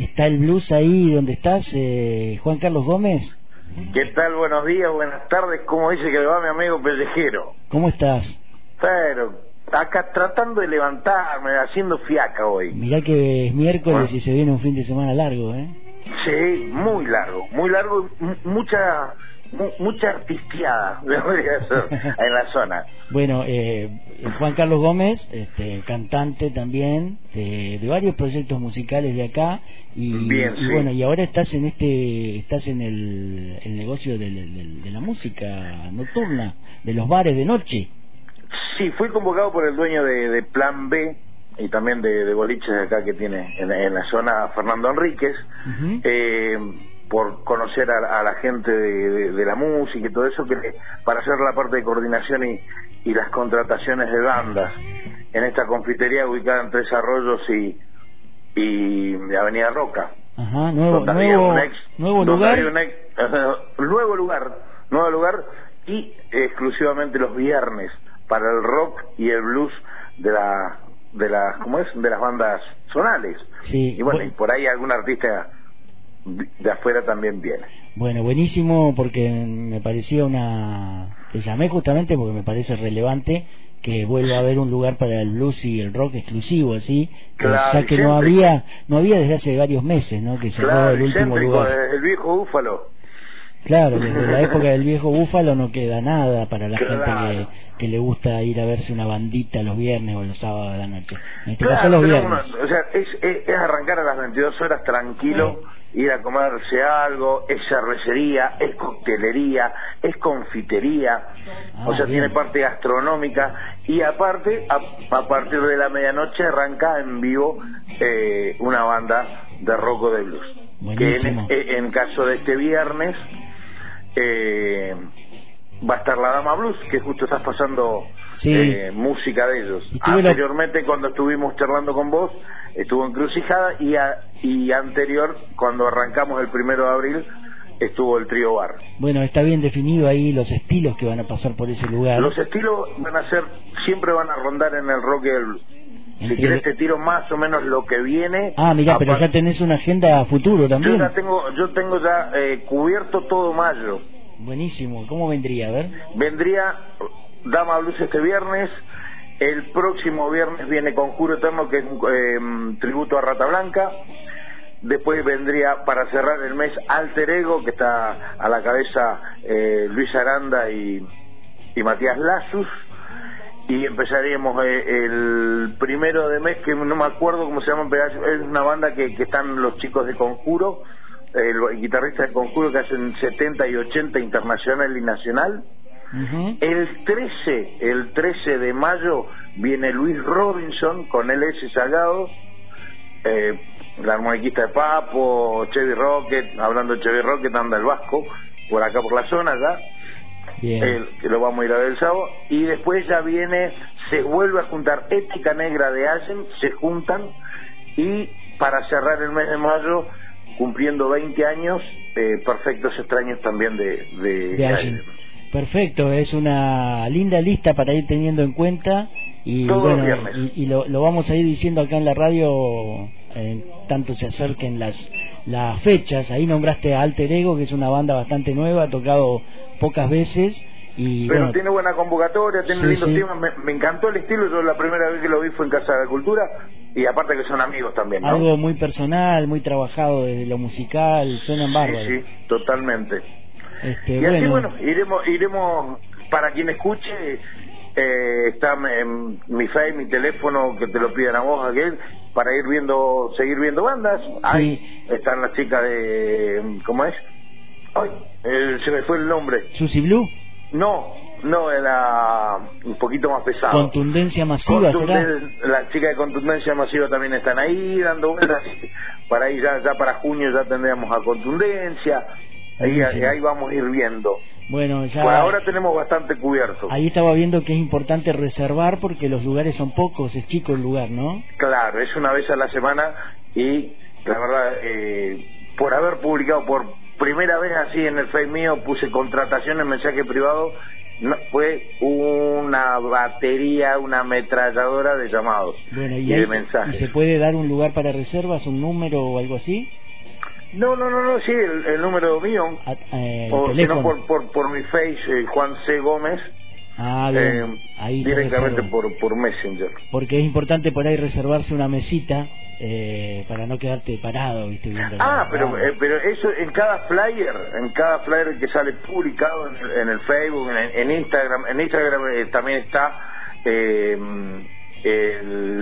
¿Está el blues ahí donde estás, eh, Juan Carlos Gómez? ¿Qué tal? Buenos días, buenas tardes. ¿Cómo dice que le va mi amigo Pellejero? ¿Cómo estás? Pero, acá tratando de levantarme, haciendo fiaca hoy. Mirá que es miércoles y se viene un fin de semana largo, ¿eh? Sí, muy largo, muy largo, mucha mucha artistiada en la zona. Bueno, eh, Juan Carlos Gómez, este, cantante también de, varios proyectos musicales de acá y, bueno, y ahora estás en este, estás en el, negocio de, la música nocturna, de los bares de noche. Sí, fui convocado por el dueño de, Plan B y también de, boliches de acá que tiene en, la zona Fernando Enríquez por conocer a, la gente de, la música y todo eso, que para hacer la parte de coordinación y, y las contrataciones de bandas en esta confitería ubicada en Tres Arroyos y, y Avenida Roca. Ajá, nuevo, nuevo, nuevo lugar. nuevo lugar, nuevo lugar y exclusivamente los viernes para el rock y el blues de la de las ¿cómo es? de las bandas zonales. Sí, y bueno, y por ahí algún artista de afuera también viene. Bueno, buenísimo porque me parecía una... Te llamé justamente porque me parece relevante que vuelva a haber un lugar para el blues y el rock exclusivo, así, ya que no había no había desde hace varios meses, ¿no? Que cerró el último lugar. El viejo búfalo. Claro, desde la época del viejo búfalo no queda nada para la gente que, que, le gusta ir a verse una bandita los viernes o los sábados de la noche. En este caso los viernes. o sea, es, es, arrancar a las 22 horas tranquilo, ir a comerse algo, es cervecería, es coctelería, es confitería, ah, o sea, tiene parte gastronómica. Y aparte, a, partir de la medianoche arranca en vivo eh, una banda de rock o de blues. Que en, en caso de este viernes eh, va a estar la Dama Blues, que justo estás pasando eh, música de ellos. Anteriormente, cuando estuvimos charlando con vos, estuvo Encrucijada y, y anterior, cuando arrancamos el primero de abril, estuvo el trío bar. Bueno, está bien definido ahí los estilos que van a pasar por ese lugar. Los estilos van a ser, siempre van a rondar en el rock y el Si quieres te tiro más o menos lo que viene. Ah, mira, pero ya tenés una agenda futuro también. Yo ya tengo, yo tengo ya eh, cubierto todo mayo. Buenísimo. ¿Cómo vendría? A ver. Vendría Dama Blues este viernes. El próximo viernes viene Conjuro Eterno, que es un em, tributo a Rata Blanca. Después vendría, para cerrar el mes, Alter Ego, que está a la cabeza eh, Luis Aranda y, y Matías Lazus. Y empezaríamos eh, el primero de mes, que no me acuerdo cómo se llama, es una banda que, que están los chicos de Conjuro el guitarrista de conjuro que hacen 70 y 80 internacional y nacional. El 13, el 13 de mayo viene Luis Robinson con LS Salgado, eh, la armoniquista de Papo, Chevy Rocket, hablando de Chevy Rocket anda el Vasco, por acá por la zona ya, que lo vamos a ir a ver el sábado, y después ya viene, se vuelve a juntar Ética Negra de Allen, se juntan, y para cerrar el mes de mayo cumpliendo 20 años, eh, Perfectos Extraños también de, de, Perfecto, es una linda lista para ir teniendo en cuenta y, bueno, y, lo, lo, vamos a ir diciendo acá en la radio eh, tanto se acerquen las las fechas. Ahí nombraste a Alter Ego, que es una banda bastante nueva, ha tocado pocas veces pero tiene buena convocatoria, tiene lindos temas, me, encantó el estilo, yo la primera vez que lo vi fue en Casa de la Cultura y aparte que son amigos también. Algo muy personal, muy trabajado desde lo musical, suenan bárbaros. Sí, sí, totalmente. Este, y así bueno, iremos, iremos para quien escuche, eh, está en mi face, mi teléfono, que te lo pidan a vos, aquel, para ir viendo, seguir viendo bandas. Ahí están las chicas de, ¿cómo es? Ay, se me fue el nombre. Susi Blue. No, no, era un poquito más pesado. ¿Contundencia masiva será? Las chicas de contundencia masiva también están ahí dando vueltas. Para ahí ya, ya para junio ya tendríamos a contundencia. Ahí, ahí vamos a ir viendo. Bueno, ya... Por ahora tenemos bastante cubierto. Ahí estaba viendo que es importante reservar porque los lugares son pocos, es chico el lugar, ¿no? Claro, es una vez a la semana y la verdad, eh, por haber publicado por primera vez así en el Facebook mío puse contratación en mensaje privado no, fue una batería, una ametralladora de llamados y, de mensajes. ¿Y se puede dar un lugar para reservas, un número o algo así? No, no, no, no, sí, el, número mío. Ah, eh, o si no, por, por, por mi face, eh, Juan C. Gómez. Ah, bien. Eh, ahí directamente por, por Messenger. Porque es importante por ahí reservarse una mesita eh, para no quedarte parado, viste, viendo Ah, pero, eh, pero eso en cada flyer, en cada flyer que sale publicado en el, Facebook, en, Instagram, en Instagram eh, también está el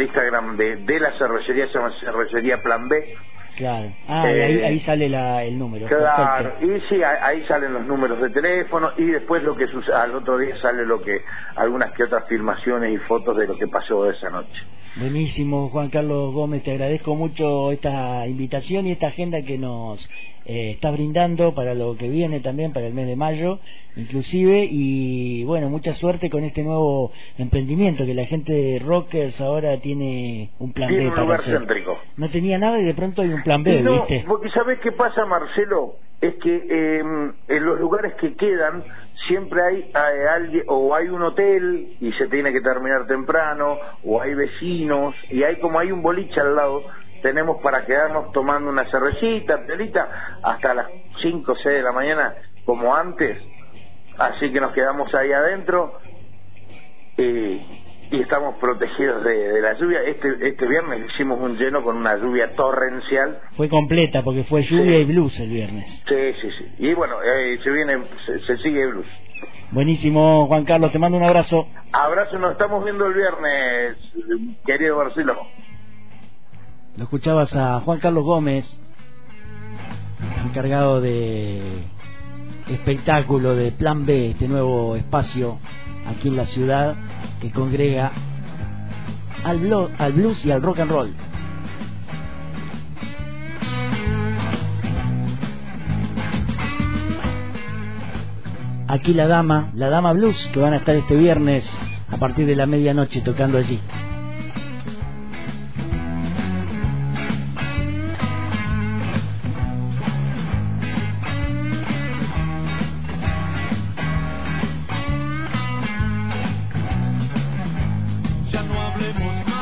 Instagram de, de la cervecería, se llama Cervecería Plan B Claro. Ah, ahí, ahí, sale la, el número. Claro, y sí, ahí salen los números de teléfono y después lo que sucede, al otro día sale lo que, algunas que otras filmaciones y fotos de lo que pasó esa noche. Buenísimo, Juan Carlos Gómez, te agradezco mucho esta invitación y esta agenda que nos eh, está brindando para lo que viene también, para el mes de mayo, inclusive, y bueno, mucha suerte con este nuevo emprendimiento, que la gente de Rockers ahora tiene un plan B. para lugar céntrico. No tenía nada y de pronto hay un plan B, no, ¿viste? Porque ¿sabés qué pasa, Marcelo? Es que em, en los lugares que quedan siempre hay, alguien o hay un hotel y se tiene que terminar temprano o hay vecinos y hay como hay un boliche al lado tenemos para quedarnos tomando una cervecita, telita, hasta las 5 o 6 de la mañana como antes. Así que nos quedamos ahí adentro y, estamos protegidos de, la lluvia. Este, este viernes hicimos un lleno con una lluvia torrencial. Fue completa porque fue lluvia y blues el viernes. Sí, sí, sí. Y bueno, eh, se viene, se, sigue blues. Buenísimo, Juan Carlos, te mando un abrazo. Abrazo, nos estamos viendo el viernes, querido Barcelona. Lo escuchabas a Juan Carlos Gómez, encargado de espectáculo de Plan B, este nuevo espacio aquí en la ciudad que congrega al, al blues y al rock and roll. Aquí la dama, la dama blues, que van a estar este viernes a partir de la medianoche tocando allí. Por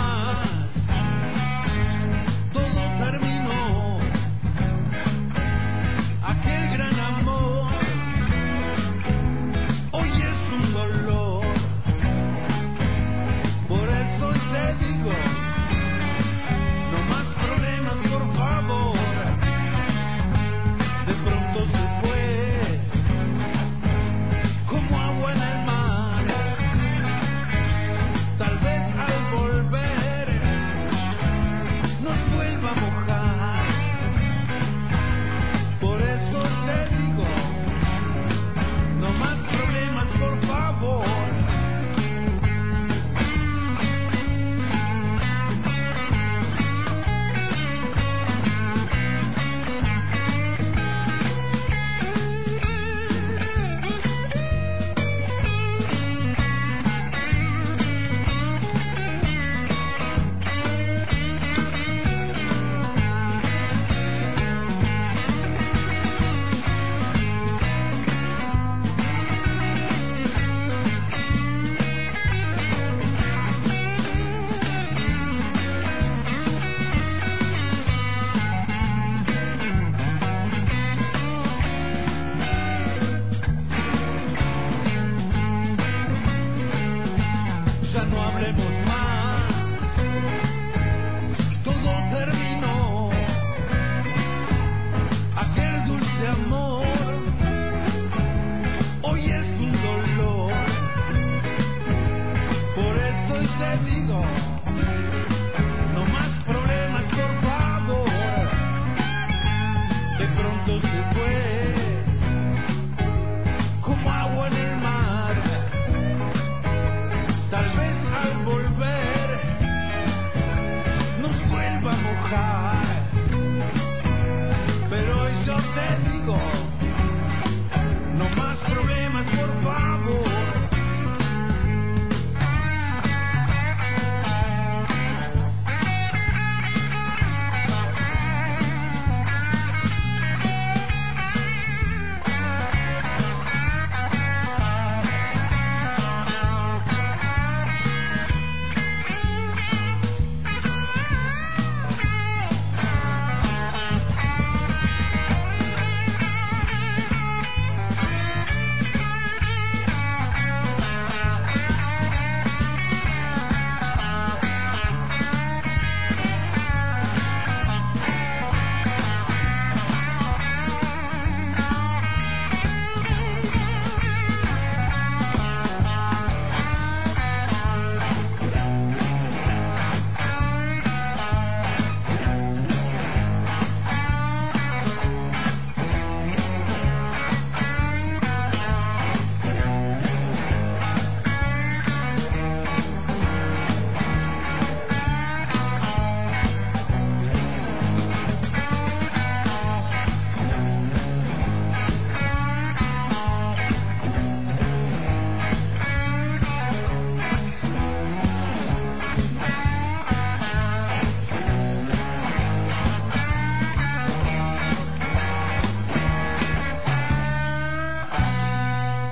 bendigo.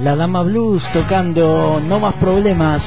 La Dama Blues tocando No Más Problemas.